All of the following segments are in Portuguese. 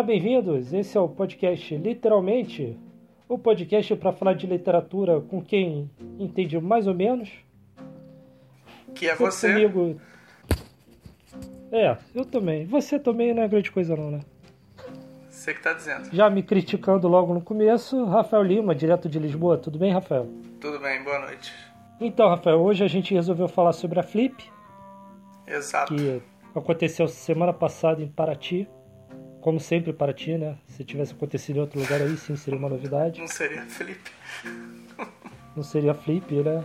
Olá, bem-vindos. Esse é o podcast Literalmente, o podcast para falar de literatura com quem entende mais ou menos. Que é Sempre você. Comigo. É, eu também. Você também não é grande coisa não, né? Você que tá dizendo. Já me criticando logo no começo, Rafael Lima, direto de Lisboa. Tudo bem, Rafael? Tudo bem, boa noite. Então, Rafael, hoje a gente resolveu falar sobre a Flip, Exato. que aconteceu semana passada em Paraty. Como sempre, Paraty, né? Se tivesse acontecido em outro lugar aí, sim, seria uma novidade. Não seria, Felipe? Não seria Flip, né?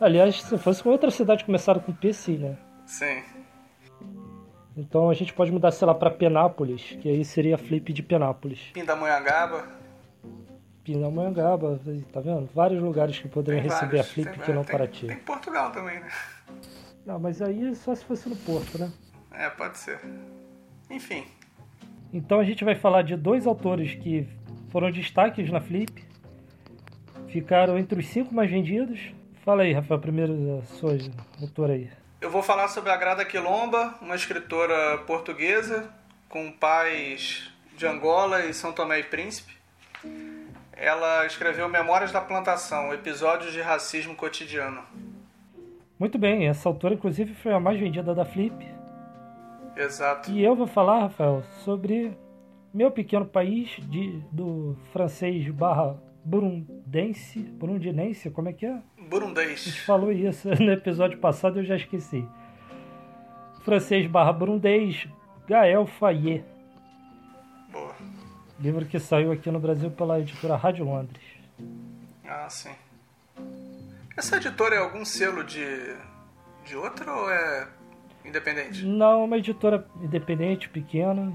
Aliás, se fosse com outra cidade começada com P, sim, né? Sim. Então a gente pode mudar, sei lá, pra Penápolis, que aí seria Flip de Penápolis. Pindamonhangaba. Pindamonhangaba, tá vendo? Vários lugares que poderiam Tem receber vários. a Flip Tem- que não tem- Paraty. Tem Portugal também, né? Não, mas aí só se fosse no Porto, né? É, pode ser. Enfim. Então a gente vai falar de dois autores que foram destaques na Flip, ficaram entre os cinco mais vendidos. Fala aí, Rafael, primeiro a sua autora aí. Eu vou falar sobre a Grada Quilomba, uma escritora portuguesa com pais de Angola e São Tomé e Príncipe. Ela escreveu Memórias da Plantação, episódios de racismo cotidiano. Muito bem, essa autora inclusive foi a mais vendida da Flip. Exato. E eu vou falar, Rafael, sobre meu pequeno país de, do francês barra burundense, burundinense, como é que é? A gente Burundês. falou isso no episódio passado, eu já esqueci. Francês barra burundês, Gael Fayet. Boa. Livro que saiu aqui no Brasil pela editora Rádio Londres. Ah, sim. Essa editora é algum selo de, de outra ou é independente? Não, uma editora independente, pequena.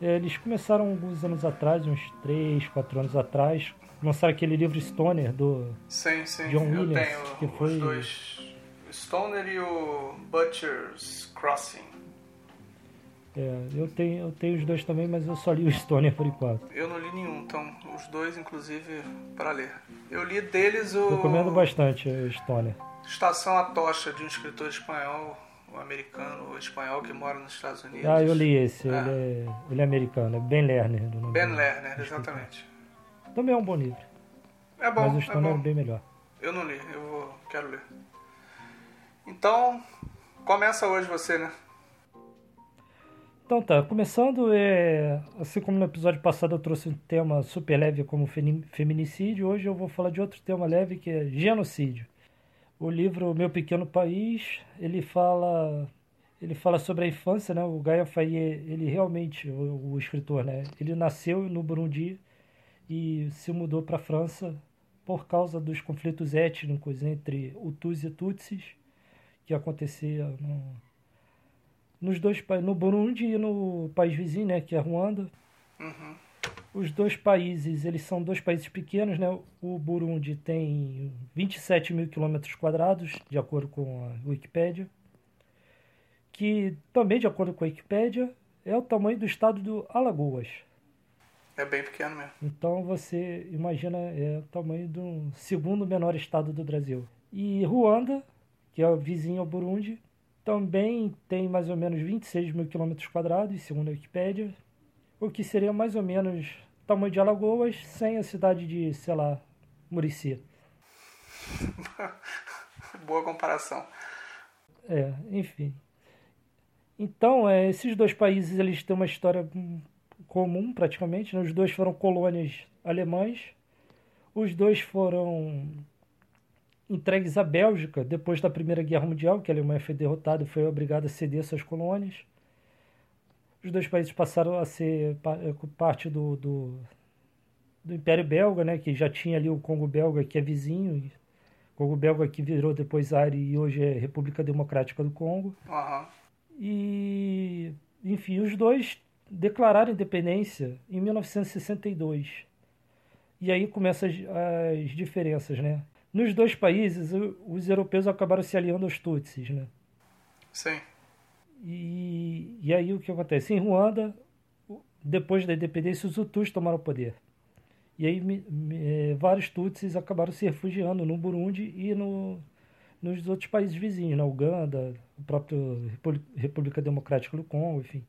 Eles começaram alguns anos atrás, uns 3, 4 anos atrás. Lançaram aquele livro Stoner do Sim, sim. John eu Williams, tenho que os foi- dois. O Stoner e o Butcher's Crossing. É, eu tenho, eu tenho os dois também, mas eu só li o Stoner por enquanto. Eu não li nenhum, então os dois, inclusive, para ler. Eu li deles o Recomendo bastante o Stoner. Estação à Tocha, de um escritor espanhol, ou americano, ou espanhol que mora nos Estados Unidos. Ah, eu li esse, Ah. ele, é, ele é americano, é Ben Lerner. do nome Ben. Lerner, exatamente. Também é um bom livro, É bom, mas o é Stoner é, bom. bem melhor. Eu não li, eu vou, quero ler. Então, começa hoje você, né? Então tá, começando, é, assim como no episódio passado eu trouxe um tema super leve como feminicídio, hoje eu vou falar de outro tema leve que é genocídio. O livro Meu Pequeno País, ele fala ele fala sobre a infância, né? O Gaia Faye, ele realmente, o, o escritor, né? Ele nasceu no Burundi e se mudou para a França por causa dos conflitos étnicos entre Hutus e Tutsis que acontecia no, nos dois pa- no Burundi e no país vizinho, né, que é Ruanda. Uhum. Os dois países, eles são dois países pequenos, né? O Burundi tem 27 mil quilômetros quadrados, de acordo com a Wikipédia, que também, de acordo com a Wikipédia, é o tamanho do estado do Alagoas. É bem pequeno mesmo. Então você imagina é o tamanho do segundo menor estado do Brasil. E Ruanda, que é o vizinho ao Burundi, também tem mais ou menos 26 mil quilômetros quadrados, segundo a Wikipédia, o que seria mais ou menos tamanho de Alagoas sem a cidade de, sei lá, Murici. Boa comparação. É, enfim. Então, é, esses dois países eles têm uma história comum praticamente. né? Os dois foram colônias alemãs. Os dois foram entregues à Bélgica depois da Primeira Guerra Mundial, que a Alemanha foi derrotada e foi obrigada a ceder suas colônias. Os dois países passaram a ser eh, parte do, do, do Império Belga, né, que já tinha ali o Congo Belga, que é vizinho. Congo Belga que virou depois Zaire e hoje é República Democrática do Congo. Uhum. E, enfim, os dois declararam independência em 1962. E aí começam as, as diferenças, né? Nos dois países, os europeus acabaram se aliando aos Tutsis, né? Sim. E, e aí o que acontece? Em Ruanda, depois da independência, os Hutus tomaram o poder. E aí me, me, é, vários Tutsis acabaram se refugiando no Burundi e no, nos outros países vizinhos, na Uganda, a própria República Democrática do Congo, enfim,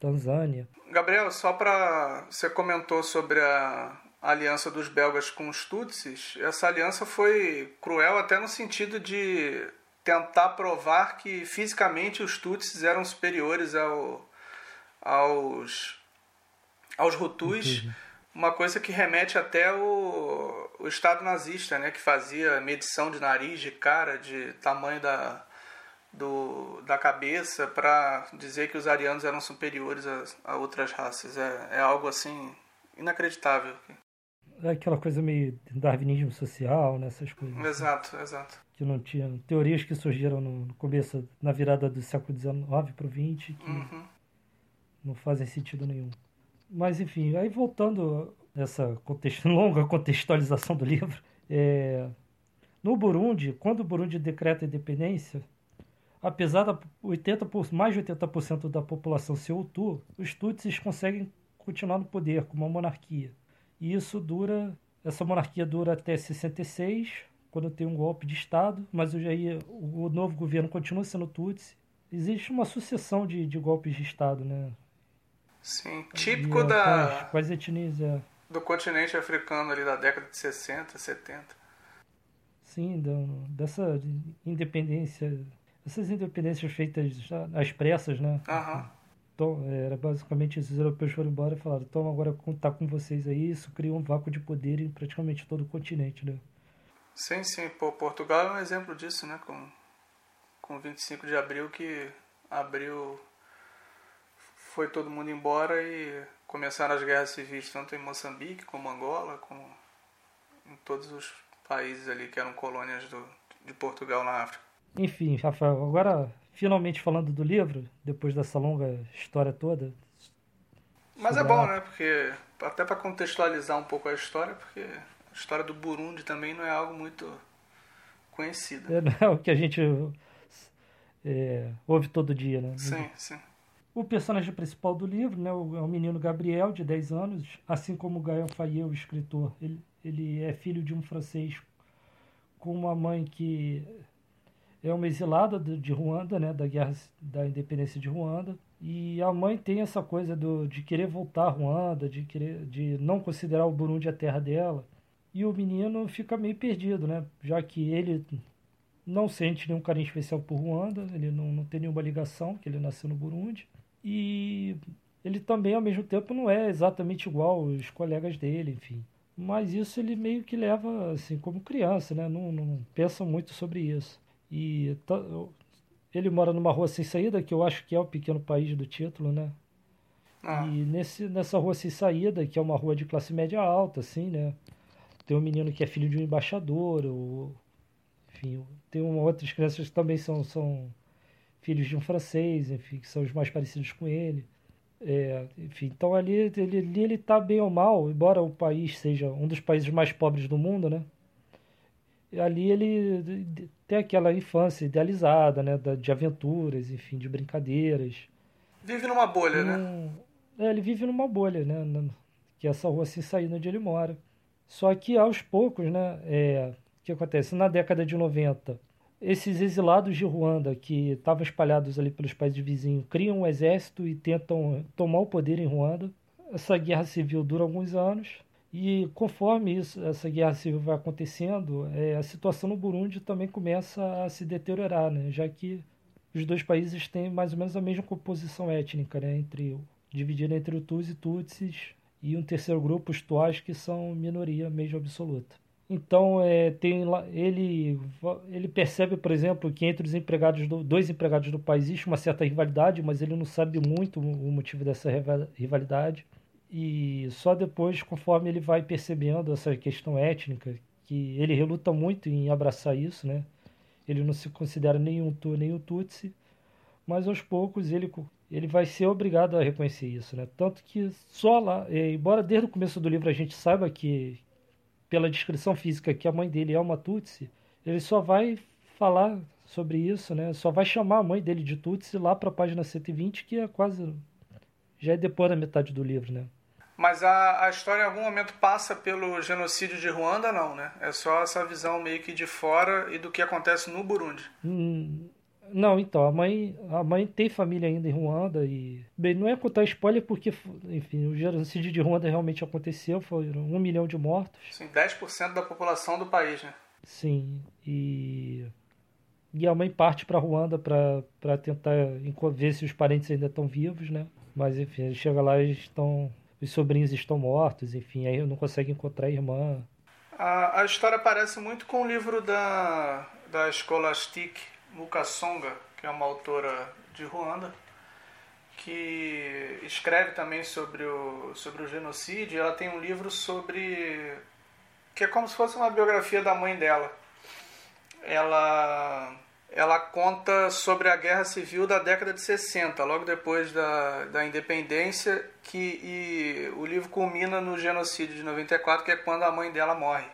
Tanzânia. Gabriel, só para você comentou sobre a aliança dos belgas com os Tutsis, essa aliança foi cruel até no sentido de tentar provar que fisicamente os Tutsis eram superiores ao, aos, aos Hutus, uhum. uma coisa que remete até o, o Estado nazista, né, que fazia medição de nariz, de cara, de tamanho da, do, da cabeça para dizer que os arianos eram superiores a, a outras raças. É, é algo assim inacreditável é aquela coisa meio darwinismo social, né? Essas coisas. Exato, exato. Que não tinha. Teorias que surgiram no começo, na virada do século XIX para o XX, que uhum. não fazem sentido nenhum. Mas, enfim, aí voltando essa contexto, longa contextualização do livro, é, no Burundi, quando o Burundi decreta a independência, apesar da 80 mais de 80% da população ser Hutu, os Tutsis conseguem continuar no poder como uma monarquia. E isso dura, essa monarquia dura até 66, quando tem um golpe de Estado, mas aí o novo governo continua sendo Tutsi. Existe uma sucessão de, de golpes de Estado, né? Sim, típico e, da... Quais etnias, é. Do continente africano ali da década de 60, 70. Sim, da, dessa independência, essas independências feitas às pressas, né? Aham. Uhum era basicamente os europeus foram embora e falaram: então agora tá com vocês aí. Isso criou um vácuo de poder em praticamente todo o continente, né? Sim, sim. Pô, Portugal é um exemplo disso, né? Com, com 25 de abril que abriu. Foi todo mundo embora e começaram as guerras civis, tanto em Moçambique como Angola, como em todos os países ali que eram colônias do, de Portugal na África. Enfim, Rafael, agora finalmente falando do livro, depois dessa longa história toda. Mas é bom, né? Porque até para contextualizar um pouco a história, porque a história do Burundi também não é algo muito conhecido. É, não é o que a gente é, ouve todo dia, né? Sim, sim. O personagem principal do livro né, é o menino Gabriel, de 10 anos, assim como Gael Fayet, o escritor. Ele, ele é filho de um francês com uma mãe que é uma exilada de Ruanda, né, da guerra da independência de Ruanda. E a mãe tem essa coisa do, de querer voltar a Ruanda, de querer de não considerar o Burundi a terra dela. E o menino fica meio perdido, né? Já que ele não sente nenhum carinho especial por Ruanda, ele não, não tem nenhuma ligação, que ele nasceu no Burundi. E ele também, ao mesmo tempo, não é exatamente igual os colegas dele, enfim. Mas isso ele meio que leva, assim, como criança, né? Não, não pensa muito sobre isso. E ele mora numa rua sem saída, que eu acho que é o pequeno país do título, né? Ah. E nesse, nessa rua sem saída, que é uma rua de classe média alta, assim, né? Tem um menino que é filho de um embaixador, ou, enfim, tem outras crianças que também são, são filhos de um francês, enfim, que são os mais parecidos com ele. É, enfim, então ali ele, ali ele tá bem ou mal, embora o país seja um dos países mais pobres do mundo, né? ali ele tem aquela infância idealizada, né, de aventuras, enfim, de brincadeiras. Vive numa bolha, né? É, ele vive numa bolha, né, que é essa rua assim saindo onde ele mora. Só que aos poucos, né, é, o que acontece? Na década de 90, esses exilados de Ruanda que estavam espalhados ali pelos países vizinhos criam um exército e tentam tomar o poder em Ruanda. Essa guerra civil dura alguns anos e conforme isso, essa guerra civil vai acontecendo, é, a situação no Burundi também começa a se deteriorar, né? já que os dois países têm mais ou menos a mesma composição étnica, né? entre, dividida entre Hutus e Tutsis, e um terceiro grupo, os Tuás, que são minoria mesmo absoluta. Então, é, tem ele, ele percebe, por exemplo, que entre os empregados do, dois empregados do país existe uma certa rivalidade, mas ele não sabe muito o motivo dessa rivalidade. E só depois, conforme ele vai percebendo essa questão étnica, que ele reluta muito em abraçar isso, né? Ele não se considera nem um Tu nem um Tutsi, mas aos poucos ele ele vai ser obrigado a reconhecer isso, né? Tanto que só lá, embora desde o começo do livro a gente saiba que pela descrição física que a mãe dele é uma Tutsi, ele só vai falar sobre isso, né? Só vai chamar a mãe dele de Tutsi lá para a página 120, que é quase já é depois da metade do livro, né? Mas a, a história em algum momento passa pelo genocídio de Ruanda, não, né? É só essa visão meio que de fora e do que acontece no Burundi. Hum, não, então, a mãe, a mãe tem família ainda em Ruanda e... Bem, não é contar spoiler porque, enfim, o genocídio de Ruanda realmente aconteceu, foram um milhão de mortos. Sim, 10% da população do país, né? Sim, e... E a mãe parte para Ruanda para tentar ver se os parentes ainda estão vivos, né? Mas, enfim, ele chega lá e estão... Os sobrinhos estão mortos, enfim, aí não consegue encontrar a irmã. A, a história parece muito com o livro da, da Scholastic, Mukasonga, que é uma autora de Ruanda, que escreve também sobre o, sobre o genocídio. Ela tem um livro sobre. que é como se fosse uma biografia da mãe dela. Ela, ela conta sobre a guerra civil da década de 60, logo depois da, da independência, que, e o livro culmina no genocídio de 94, que é quando a mãe dela morre.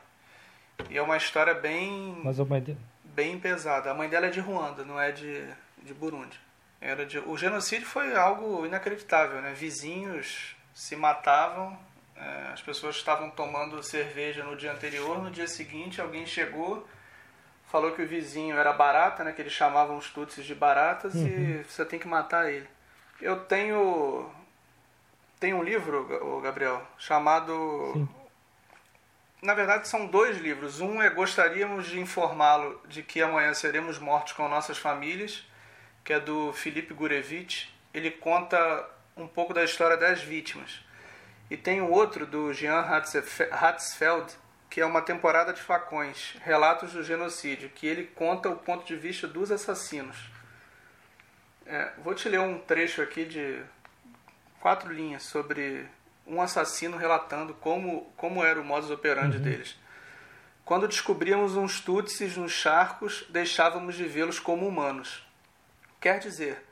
E é uma história bem. Mas a mãe dela bem pesada. A mãe dela é de Ruanda, não é de, de Burundi. Era de, o genocídio foi algo inacreditável, né? Vizinhos se matavam, é, as pessoas estavam tomando cerveja no dia anterior, no dia seguinte alguém chegou, falou que o vizinho era barata, né? Que eles chamavam os tutsis de baratas uhum. e você tem que matar ele. Eu tenho tem um livro, Gabriel, chamado Sim. Na verdade, são dois livros. Um é Gostaríamos de Informá-lo de que amanhã seremos mortos com nossas famílias, que é do Felipe Gurevich. Ele conta um pouco da história das vítimas. E tem o outro do Jean Hatzfeld, que é uma temporada de facões, relatos do genocídio, que ele conta o ponto de vista dos assassinos. É, vou te ler um trecho aqui de quatro linhas sobre um assassino relatando como, como era o modus operandi uhum. deles. Quando descobríamos uns tutsis nos charcos, deixávamos de vê-los como humanos. Quer dizer,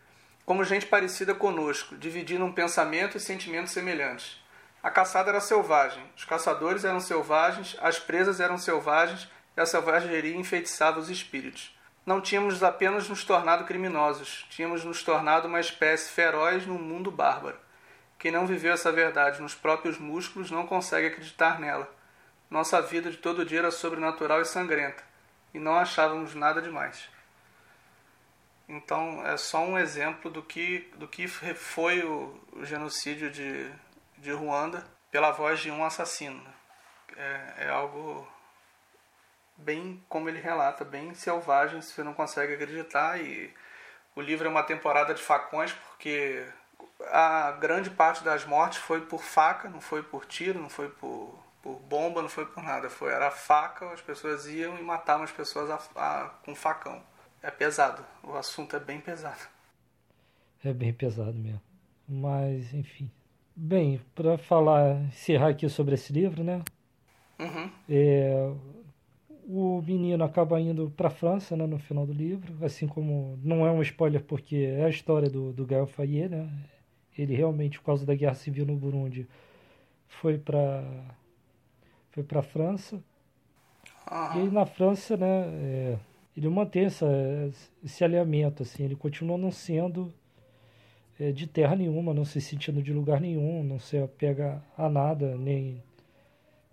como gente parecida conosco, dividindo um pensamento e sentimentos semelhantes. A caçada era selvagem, os caçadores eram selvagens, as presas eram selvagens e a selvageria enfeitiçava os espíritos. Não tínhamos apenas nos tornado criminosos, tínhamos nos tornado uma espécie feroz num mundo bárbaro. Quem não viveu essa verdade nos próprios músculos não consegue acreditar nela. Nossa vida de todo dia era sobrenatural e sangrenta, e não achávamos nada demais. Então, é só um exemplo do que, do que foi o, o genocídio de, de Ruanda pela voz de um assassino. É, é algo bem, como ele relata, bem selvagem, você não consegue acreditar. E o livro é uma temporada de facões, porque a grande parte das mortes foi por faca, não foi por tiro, não foi por, por bomba, não foi por nada. Foi, era faca, as pessoas iam e matavam as pessoas a, a, com facão. É pesado, o assunto é bem pesado. É bem pesado mesmo. Mas, enfim. Bem, para falar, encerrar aqui sobre esse livro, né? Uhum. É, o menino acaba indo para a França né, no final do livro, assim como não é um spoiler porque é a história do, do Gael Fayet, né? Ele realmente, por causa da guerra civil no Burundi, foi para foi para a França. E aí, na França, né, é, ele mantém essa, esse alinhamento, assim, ele continua não sendo é, de terra nenhuma, não se sentindo de lugar nenhum, não se apega a nada, nem,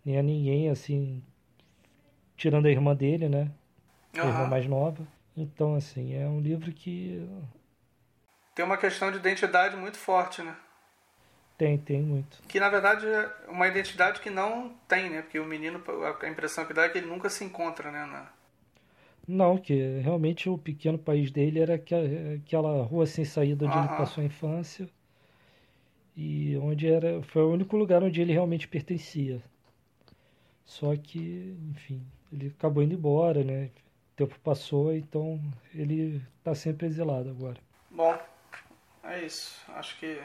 nem a ninguém, assim, tirando a irmã dele, né, a irmã mais nova. Então, assim, é um livro que tem uma questão de identidade muito forte, né? Tem, tem muito. Que na verdade é uma identidade que não tem, né? Porque o menino, a impressão que dá é que ele nunca se encontra, né? Na... Não, que realmente o pequeno país dele era aquela rua sem saída onde uhum. ele passou a infância. E onde era. Foi o único lugar onde ele realmente pertencia. Só que, enfim, ele acabou indo embora, né? O tempo passou, então ele está sempre exilado agora. Bom, é isso. Acho que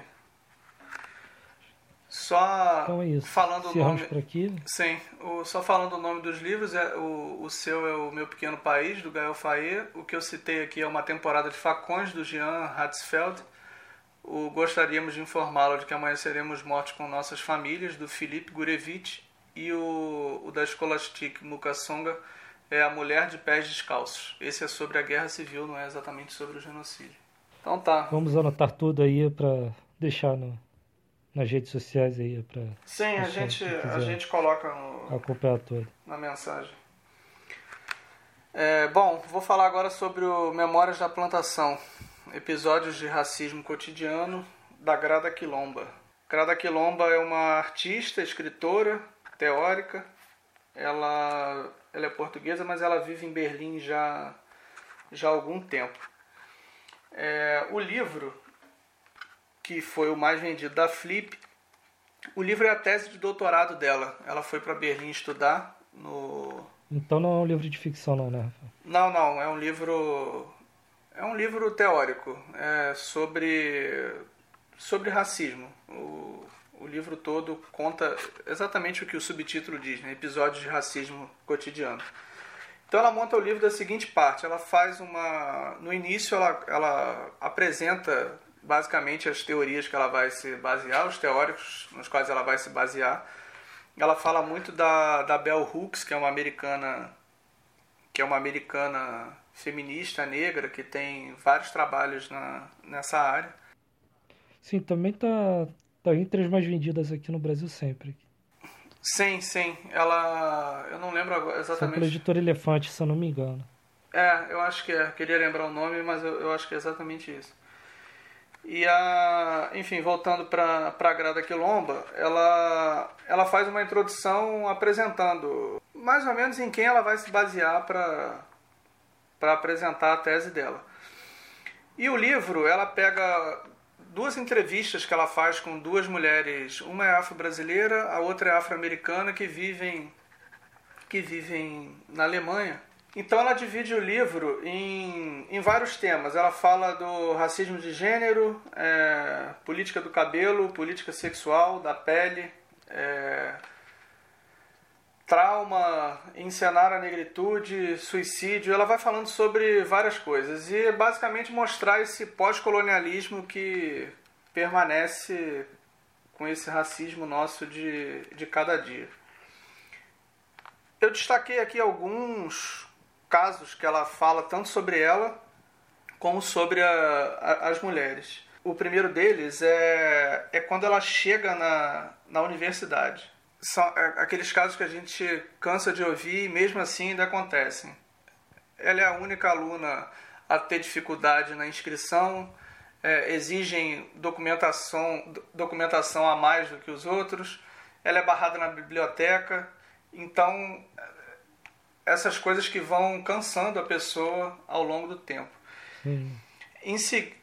Só então é isso. falando o nome. Por aqui. Sim, o, só falando o nome dos livros, é, o, o seu é o Meu Pequeno País, do Gael Faye. O que eu citei aqui é uma temporada de facões, do Jean Hatzfeld. O Gostaríamos de informá-lo de que amanhã seremos mortos com nossas famílias, do Felipe Gurevich. E o, o da Scholastic Mukasonga é A Mulher de Pés Descalços. Esse é sobre a guerra civil, não é exatamente sobre o genocídio. Então tá. Vamos anotar tudo aí para deixar no, nas redes sociais aí para Sim, a gente a gente coloca no, acompanhar tudo na mensagem. É, bom, vou falar agora sobre o Memórias da Plantação, episódios de racismo cotidiano da Grada Quilomba. Grada Quilomba é uma artista, escritora, teórica. Ela, ela é portuguesa, mas ela vive em Berlim já, já há algum tempo. É, o livro que foi o mais vendido da Flip. O livro é a tese de doutorado dela. Ela foi para Berlim estudar no. Então não é um livro de ficção, não, né? Não, não. É um livro. É um livro teórico. É sobre. sobre racismo. O, o livro todo conta exatamente o que o subtítulo diz, né? Episódios de racismo cotidiano. Então ela monta o livro da seguinte parte, ela faz uma... No início ela, ela apresenta basicamente as teorias que ela vai se basear, os teóricos nos quais ela vai se basear. Ela fala muito da, da Bell Hooks, que é uma americana que é uma americana feminista negra que tem vários trabalhos na, nessa área. Sim, também tá, tá entre as mais vendidas aqui no Brasil sempre. Sim, sim. Ela. Eu não lembro exatamente. Sempre editora Elefante, se eu não me engano. É, eu acho que é. Queria lembrar o nome, mas eu, eu acho que é exatamente isso. E a, enfim, voltando para a Grada Quilomba, ela, ela faz uma introdução apresentando mais ou menos em quem ela vai se basear para apresentar a tese dela. E o livro, ela pega duas entrevistas que ela faz com duas mulheres, uma é afro-brasileira, a outra é afro-americana, que vivem, que vivem na Alemanha. Então ela divide o livro em, em vários temas. Ela fala do racismo de gênero, é, política do cabelo, política sexual, da pele, é, trauma, encenar a negritude, suicídio. Ela vai falando sobre várias coisas e basicamente mostrar esse pós-colonialismo que permanece com esse racismo nosso de, de cada dia. Eu destaquei aqui alguns casos que ela fala tanto sobre ela como sobre a, a, as mulheres. O primeiro deles é, é quando ela chega na, na universidade. São é, aqueles casos que a gente cansa de ouvir e mesmo assim ainda acontecem. Ela é a única aluna a ter dificuldade na inscrição, é, exigem documentação, documentação a mais do que os outros, ela é barrada na biblioteca, então essas coisas que vão cansando a pessoa ao longo do tempo. Sim. Em si...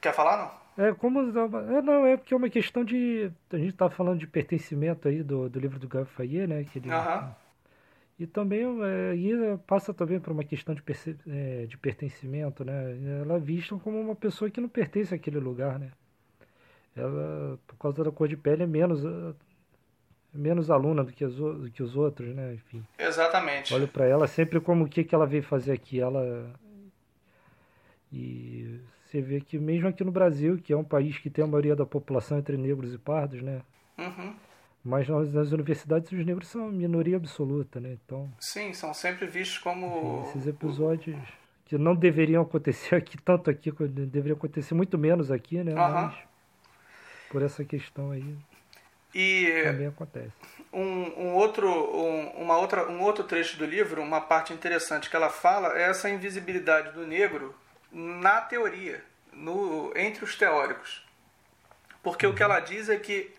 Quer falar, não? É, como. É, não, é porque é uma questão de. A gente está falando de pertencimento aí do, do livro do Fayet, né? Que ele, E também é, aí passa também por uma questão de, é, de pertencimento, né? Ela é vista como uma pessoa que não pertence àquele lugar, né? Ela, por causa da cor de pele, é menos menos aluna do que, os, do que os outros, né? Enfim. Exatamente. Olho para ela sempre como o que, que ela veio fazer aqui. Ela e você vê que mesmo aqui no Brasil, que é um país que tem a maioria da população entre negros e pardos, né? Uhum. Mas nas, nas, universidades os negros são minoria absoluta, né? Então. Sim, são sempre vistos como. Esses episódios que não deveriam acontecer aqui, tanto aqui, deveriam acontecer muito menos aqui, né? Uhum. Mas por essa questão aí. E também acontece. Um, um outro, um, uma outra, um outro trecho do livro, uma parte interessante que ela fala é essa invisibilidade do negro na teoria, no, entre os teóricos. Porque o que ela diz é que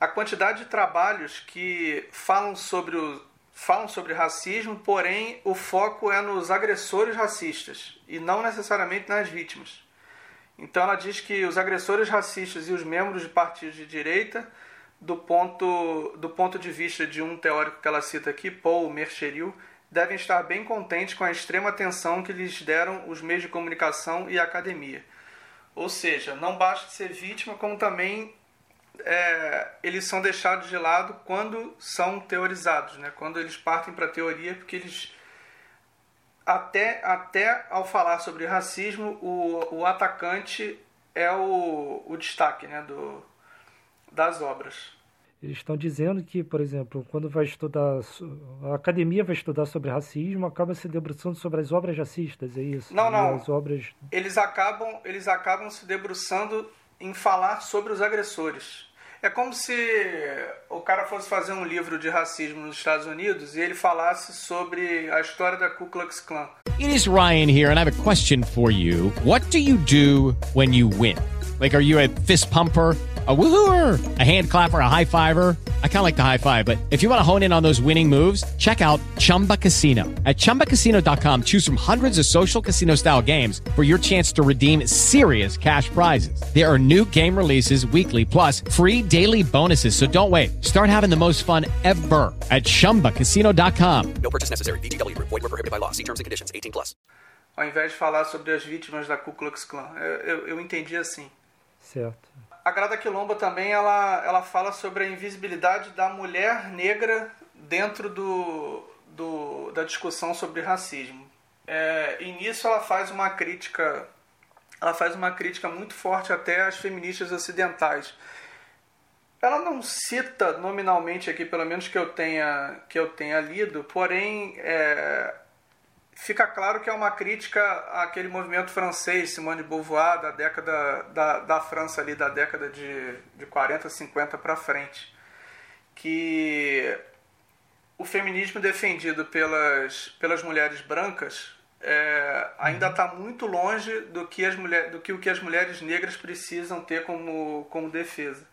a quantidade de trabalhos que falam sobre, o, falam sobre racismo, porém o foco é nos agressores racistas e não necessariamente nas vítimas. Então ela diz que os agressores racistas e os membros de partidos de direita do ponto, do ponto de vista de um teórico que ela cita aqui, Paul Mercheril, devem estar bem contentes com a extrema atenção que lhes deram os meios de comunicação e a academia. Ou seja, não basta ser vítima, como também é, eles são deixados de lado quando são teorizados, né? quando eles partem para a teoria, porque eles até, até ao falar sobre racismo, o, o atacante é o, o destaque né, do, das obras. Eles estão dizendo que, por exemplo, quando vai estudar, a academia vai estudar sobre racismo, acaba se debruçando sobre as obras racistas, é isso? Não, não. As obras... Eles acabam, eles acabam se debruçando em falar sobre os agressores. É como se o cara fosse fazer um livro de racismo nos Estados Unidos e ele falasse sobre a história da Ku Klux Klan. It is Ryan here and I have a question for you. What do you do when you win? Like are you a fist pumper? a woohooer, a hand clapper, a high fiver. I kind of like the high five, but if you want to hone in on those winning moves, check out Chumba Casino. At ChumbaCasino.com, choose from hundreds of social casino style games for your chance to redeem serious cash prizes. There are new game releases weekly, plus free daily bonuses. So don't wait. Start having the most fun ever at ChumbaCasino.com. No purchase necessary. VGW. Void were prohibited by law. See terms and conditions. 18 plus. Ao invés de falar sobre as vítimas da Ku Klux Klan, eu, eu, eu entendi assim. Certo. A Grada Quilomba também ela, ela fala sobre a invisibilidade da mulher negra dentro do, do da discussão sobre racismo. É, e nisso ela faz uma crítica ela faz uma crítica muito forte até às feministas ocidentais. Ela não cita nominalmente aqui, pelo menos que eu tenha que eu tenha lido, porém é, fica claro que é uma crítica àquele movimento francês, Simone de Beauvoir, da década da, da França ali, da década de, de 40, 50 para frente. Que o feminismo defendido pelas, pelas mulheres brancas é, ainda está muito longe do que, as mulher, do que o que as mulheres negras precisam ter como, como defesa.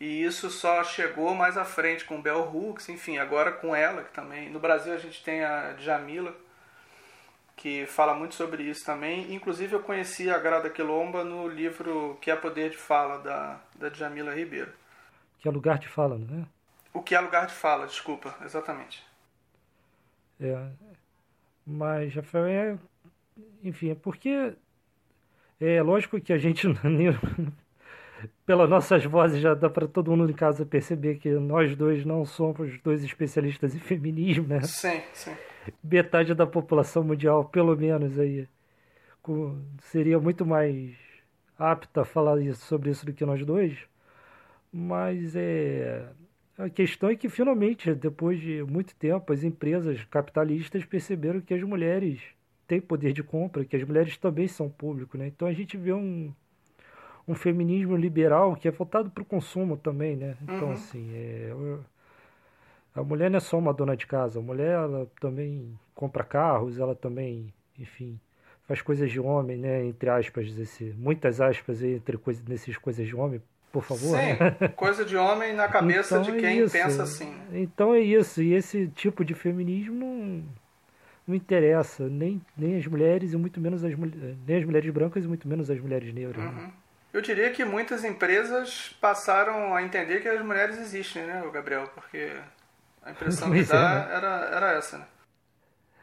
E isso só chegou mais à frente com Bell Hooks, enfim, agora com ela, que também. No Brasil a gente tem a Jamila, que fala muito sobre isso também. Inclusive eu conheci a Grada Quilomba no livro Que é Poder de Fala, da, da Jamila Ribeiro. Que é lugar de fala, não é? O que é lugar de fala, desculpa, exatamente. É, mas, Rafael, é, enfim, é porque é lógico que a gente, pelas nossas vozes, já dá para todo mundo em casa perceber que nós dois não somos dois especialistas em feminismo, né? Sim, sim metade da população mundial, pelo menos aí, com, seria muito mais apta a falar isso, sobre isso do que nós dois. Mas é a questão é que finalmente, depois de muito tempo, as empresas capitalistas perceberam que as mulheres têm poder de compra, que as mulheres também são público, né? Então a gente vê um um feminismo liberal que é voltado para o consumo também, né? Então, uhum. assim, é, a mulher não é só uma dona de casa, a mulher ela também compra carros, ela também, enfim, faz coisas de homem, né? Entre aspas, esse, muitas aspas entre coisas, nesses coisas de homem, por favor. Sim, né? coisa de homem na cabeça então de quem é pensa assim. Então é isso, e esse tipo de feminismo não, não interessa nem, nem as mulheres e muito menos as nem as mulheres brancas e muito menos as mulheres negras. Né? Uhum. Né? Eu diria que muitas empresas passaram a entender que as mulheres existem, né, Gabriel? Porque a impressão que dá é, era, era essa, né?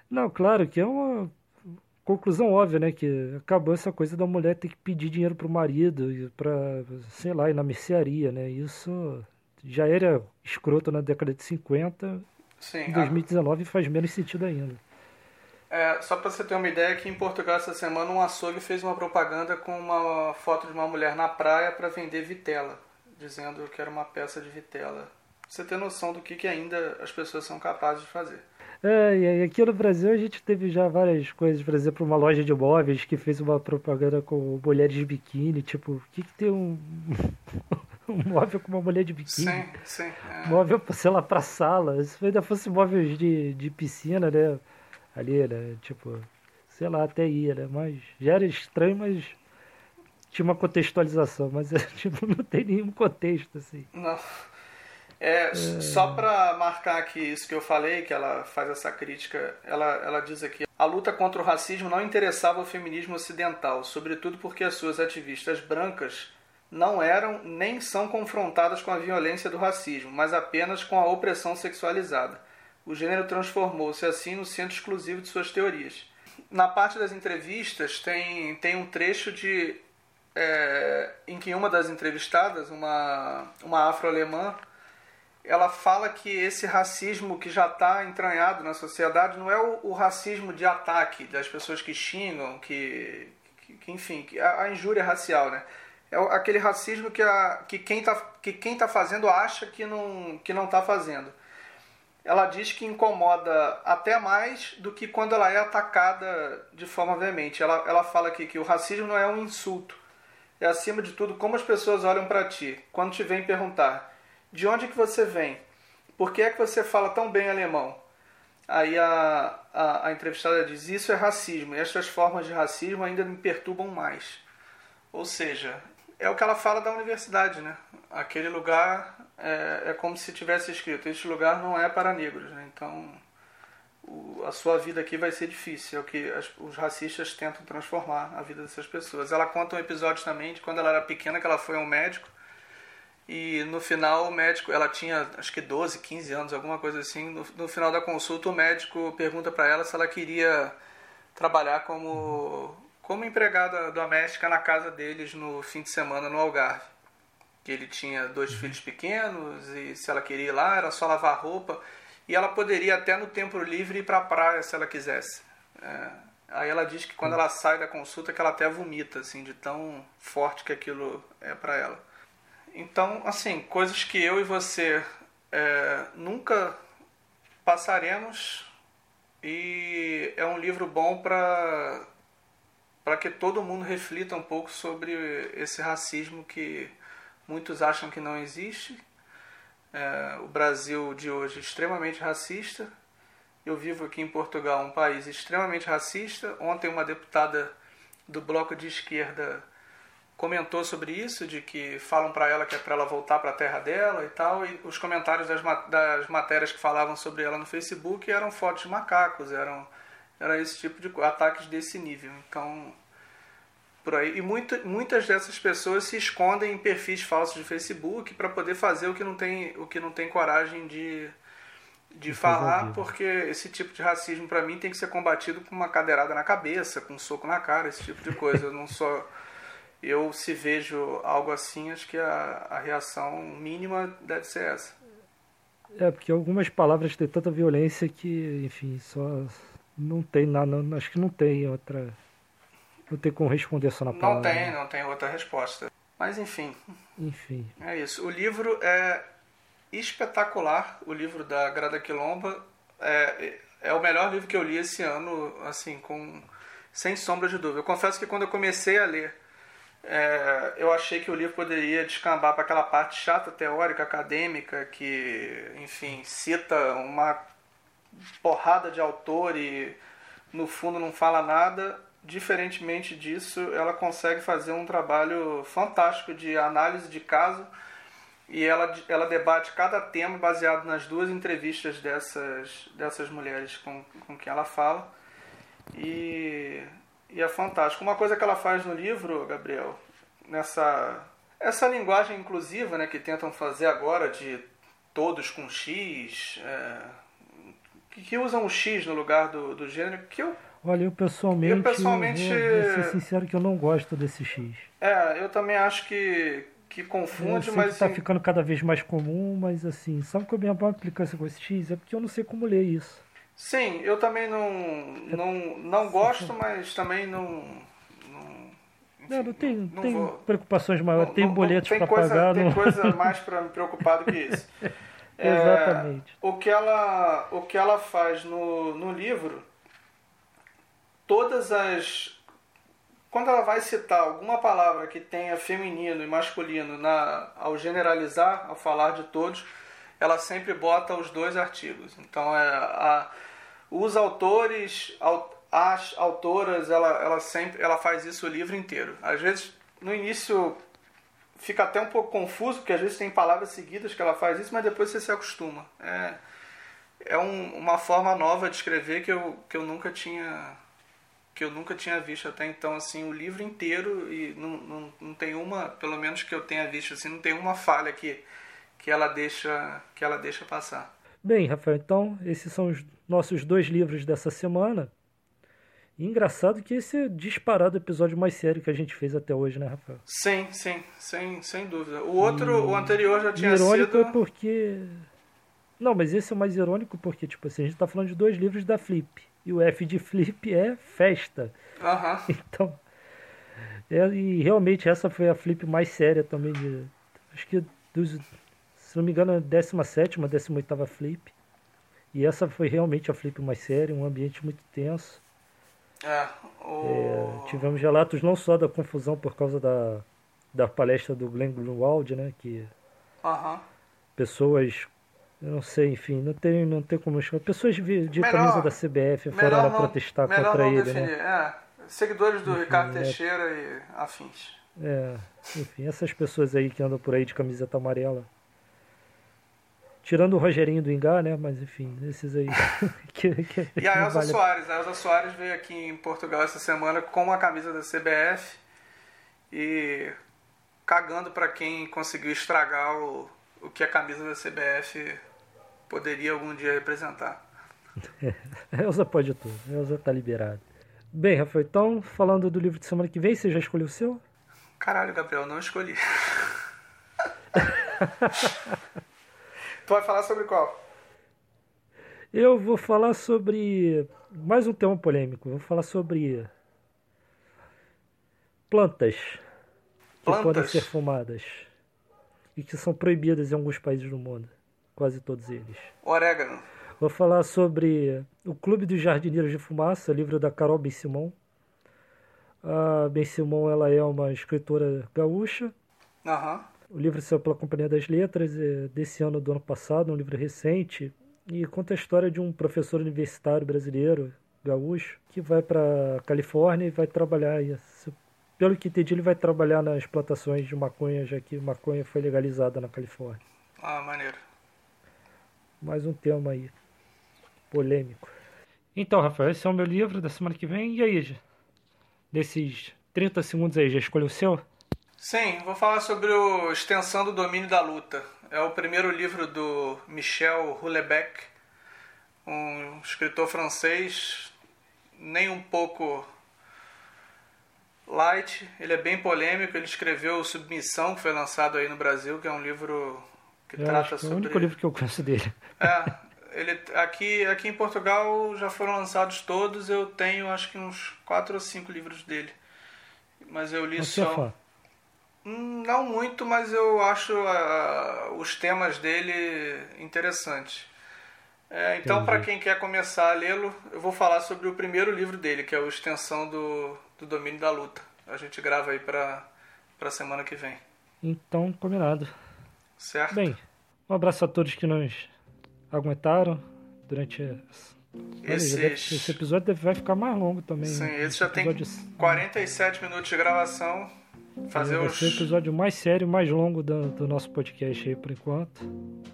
Não, claro que é uma conclusão óbvia, né? Que acabou essa coisa da mulher ter que pedir dinheiro pro marido para, sei lá, ir na mercearia, né? Isso já era escroto na década de 50. Sim, em 2019 a... faz menos sentido ainda. É, só para você ter uma ideia, aqui em Portugal essa semana um açougue fez uma propaganda com uma foto de uma mulher na praia para vender vitela, dizendo que era uma peça de vitela você ter noção do que, que ainda as pessoas são capazes de fazer. É, e aqui no Brasil a gente teve já várias coisas, por exemplo, uma loja de móveis que fez uma propaganda com mulheres de biquíni, tipo, o que, que tem um, um móvel com uma mulher de biquíni? Sim, sim. É. Móvel, sei lá, pra sala. Se ainda fosse móveis de, de piscina, né? Ali, né? Tipo, sei lá, até ia, né? Mas já era estranho, mas tinha uma contextualização, mas tipo, não tem nenhum contexto, assim. Não. É, é... Só para marcar aqui isso que eu falei, que ela faz essa crítica, ela, ela diz aqui: a luta contra o racismo não interessava o feminismo ocidental, sobretudo porque as suas ativistas brancas não eram nem são confrontadas com a violência do racismo, mas apenas com a opressão sexualizada. O gênero transformou-se assim no centro exclusivo de suas teorias. Na parte das entrevistas tem, tem um trecho de é, em que uma das entrevistadas, uma, uma afro-alemã, ela fala que esse racismo que já está entranhado na sociedade não é o, o, racismo de ataque das pessoas que xingam, que, que, que enfim, que a, a, injúria racial, né? É aquele racismo que, a, que quem está que quem tá fazendo acha que não que não está fazendo. Ela diz que incomoda até mais do que quando ela é atacada de forma veemente. Ela, ela fala aqui que o racismo não é um insulto. É acima de tudo como as pessoas olham para ti quando te vêm perguntar de onde que você vem? Por que é que você fala tão bem alemão? Aí a, a, a entrevistada diz: Isso é racismo, e estas formas de racismo ainda me perturbam mais. Ou seja, é o que ela fala da universidade, né? Aquele lugar é, é como se tivesse escrito: Este lugar não é para negros, né? Então o, a sua vida aqui vai ser difícil. É o que as, os racistas tentam transformar a vida dessas pessoas. Ela conta um episódio também de quando ela era pequena, que ela foi a um médico e no final o médico, ela tinha acho que 12, 15 anos, alguma coisa assim. No, no final da consulta o médico pergunta para ela se ela queria trabalhar como, como empregada doméstica na casa deles no fim de semana no Algarve. Que ele tinha dois uhum. filhos pequenos e se ela queria ir lá era só lavar roupa. E ela poderia até no tempo livre ir para a praia se ela quisesse. É, aí ela diz que quando uhum. ela sai da consulta que ela até vomita, assim, de tão forte que aquilo é para ela. Então, assim, coisas que eu e você é, nunca passaremos e é um livro bom para para que todo mundo reflita um pouco sobre esse racismo que muitos acham que não existe. É, o Brasil de hoje é extremamente racista. Eu vivo aqui em Portugal, um país extremamente racista. Ontem uma deputada do bloco de esquerda comentou sobre isso, de que falam para ela que é para ela voltar para a terra dela e tal, e os comentários das, das matérias que falavam sobre ela no Facebook eram fotos de macacos, eram era esse tipo de ataques desse nível. Então, por aí. E muito, muitas dessas pessoas se escondem em perfis falsos de Facebook para poder fazer o que não tem, o que não tem coragem de, de falar, porque esse tipo de racismo para mim tem que ser combatido com uma cadeirada na cabeça, com um soco na cara, esse tipo de coisa. Eu não sou eu se vejo algo assim, acho que a, a reação mínima deve ser essa. É, porque algumas palavras têm tanta violência que, enfim, só não tem nada, acho que não tem outra, não tem como responder só na palavra. Não tem, não tem outra resposta. Mas enfim. Enfim. É isso. O livro é espetacular, o livro da Grada Quilomba. É, é o melhor livro que eu li esse ano, assim, com sem sombra de dúvida. Eu confesso que quando eu comecei a ler é, eu achei que o livro poderia descambar para aquela parte chata, teórica, acadêmica, que, enfim, cita uma porrada de autor e no fundo não fala nada. Diferentemente disso, ela consegue fazer um trabalho fantástico de análise de caso e ela, ela debate cada tema baseado nas duas entrevistas dessas, dessas mulheres com, com quem ela fala. E e é fantástico. Uma coisa que ela faz no livro, Gabriel, nessa essa linguagem inclusiva né, que tentam fazer agora de todos com X, é, que, usam o X no lugar do, do gênero, que eu. Olha, eu pessoalmente, eu pessoalmente vou, vou ser sincero que eu não gosto desse X. É, eu também acho que, que confunde, eu mas. está assim, ficando cada vez mais comum, mas assim, sabe que a minha implicância com esse X? É porque eu não sei como ler isso. Sim, eu também não, não, não gosto, mas também não. Não, enfim, não, não tem, não tem vou, preocupações maiores, não, tem boletos para pagar. Tem coisa mais para me preocupar do que isso. É, Exatamente. o, que ela, o que ela faz no, no livro, todas as. Quando ela vai citar alguma palavra que tenha feminino e masculino na, ao generalizar, ao falar de todos, ela sempre bota os dois artigos. Então, é, a, os autores, as autoras, ela, ela sempre ela faz isso o livro inteiro. Às vezes, no início, fica até um pouco confuso, porque às vezes tem palavras seguidas que ela faz isso, mas depois você se acostuma. É, é um, uma forma nova de escrever que eu, que eu nunca tinha que eu nunca tinha visto até então assim o livro inteiro e não, não, não tem uma pelo menos que eu tenha visto assim não tem uma falha que que ela deixa que ela deixa passar. Bem, Rafael, então esses são os nossos dois livros dessa semana. E engraçado que esse é disparado o episódio mais sério que a gente fez até hoje, né, Rafael? Sim, sim, sem, sem dúvida. O outro, o anterior já tinha irônico sido. é porque. Não, mas esse é o mais irônico porque, tipo assim, a gente tá falando de dois livros da Flip. E o F de Flip é festa. Aham. Então. é- e realmente essa foi a Flip mais séria também de. Acho que dos. Se não me engano, a 17, 18 Flip. E essa foi realmente a Flip mais séria, um ambiente muito tenso. É, o... É, tivemos relatos não só da confusão por causa da, da palestra do Glenn Greenwald, né? Que pessoas, eu não sei, enfim, não tem, não tem como chamar. Pessoas de, de Melhor- camisa da CBF foram lá não, protestar contra ele, definir. né? É, seguidores do Ricardo é. Teixeira e afins. É, enfim, essas pessoas aí que andam por aí de camiseta amarela. Tirando o Rogerinho do Ingá, né? Mas enfim, esses aí. que, que, E a Elza vale- Soares. A Elza Soares veio aqui em Portugal essa semana com a camisa da CBF e cagando pra quem conseguiu estragar o, o que a camisa da CBF poderia algum dia representar. A Elza pode tudo, a Elza tá liberada. Bem, Rafael, então, falando do livro de semana que vem, você já escolheu o seu? Caralho, Gabriel, não escolhi. tu vai falar sobre qual? Eu vou falar sobre mais um tema polêmico. Vou falar sobre plantas que Plantas? podem ser fumadas e que são proibidas em alguns países do mundo, quase todos eles. Orégano. Vou falar sobre o Clube dos Jardineiros de Fumaça, livro da Carol Ben Simon. A Ben Simon ela é uma escritora gaúcha. Aham. O livro saiu pela Companhia das Letras é desse ano, do ano passado, um livro recente, e conta a história de um professor universitário brasileiro, gaúcho, que vai para Califórnia e vai trabalhar. Pelo que entendi, ele vai trabalhar nas plantações de maconha, já que maconha foi legalizada na Califórnia. Ah, maneiro. Mais um tema aí, polêmico. Então, Rafael, esse é o meu livro da semana que vem. E aí, desses 30 segundos aí, já escolheu o seu? Sim, vou falar sobre o Extensão do Domínio da Luta. É o primeiro livro do Michel Houellebecq, um escritor francês, nem um pouco light. Ele é bem polêmico. Ele escreveu Submissão, que foi lançado aí no Brasil, que é um livro que Eu trata que é o sobre. único livro que eu conheço dele. É, ele aqui aqui em Portugal já foram lançados todos. Eu tenho acho que uns quatro ou cinco livros dele, mas eu li Você é só. Hum, Não muito, mas eu acho ah, os temas dele interessantes. É, então, para quem quer começar a lê-lo, eu vou falar sobre o primeiro livro dele, que é o Extensão do, do Domínio da Luta. A gente grava aí para a semana que vem, Então, combinado. certo? Bem, um abraço a todos que nos aguentaram durante esse, Olha, Esses- esse episódio vai ficar mais longo também. Sim, esse já tem episódio- 47 minutos de gravação. Fazer vai os. ser o episódio mais sério, mais longo do, do nosso podcast aí por enquanto.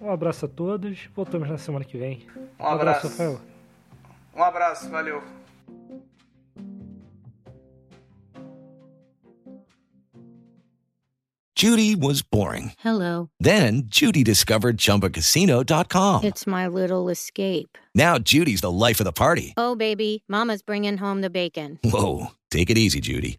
Um abraço a todos. Voltamos na semana que vem. Um abraço. Rafael. Um abraço, valeu. Judy was boring. Hello. Then Judy discovered ChumbaCasino.com. It's my little escape. Now Judy's the life of the party. Oh, baby, Mama's bringing home the bacon. Whoa, take it easy, Judy.